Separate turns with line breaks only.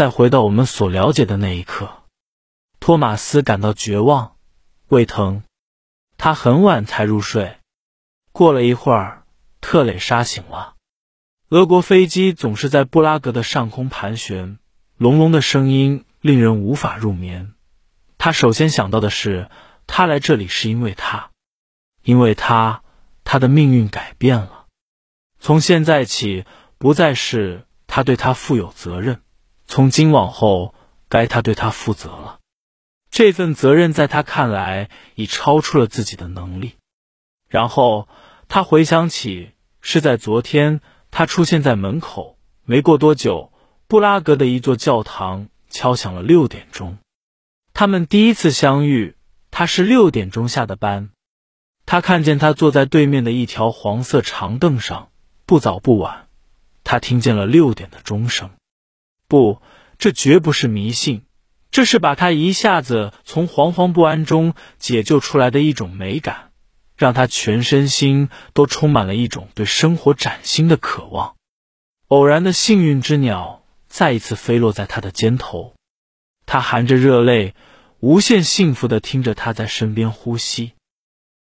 再回到我们所了解的那一刻，托马斯感到绝望、胃疼，他很晚才入睡。过了一会儿，特蕾莎醒了。俄国飞机总是在布拉格的上空盘旋，隆隆的声音令人无法入眠。他首先想到的是，他来这里是因为他，因为他，他的命运改变了。从现在起，不再是他对他负有责任，从今往后，该他对他负责了。这份责任在他看来已超出了自己的能力。然后他回想起，是在昨天。他出现在门口，没过多久，布拉格的一座教堂敲响了六点钟。他们第一次相遇，他是六点钟下的班。他看见他坐在对面的一条黄色长凳上，不早不晚，他听见了六点的钟声。不，这绝不是迷信，这是把他一下子从惶惶不安中解救出来的一种美感。让他全身心都充满了一种对生活崭新的渴望。偶然的幸运之鸟再一次飞落在他的肩头，他含着热泪，无限幸福的听着他在身边呼吸。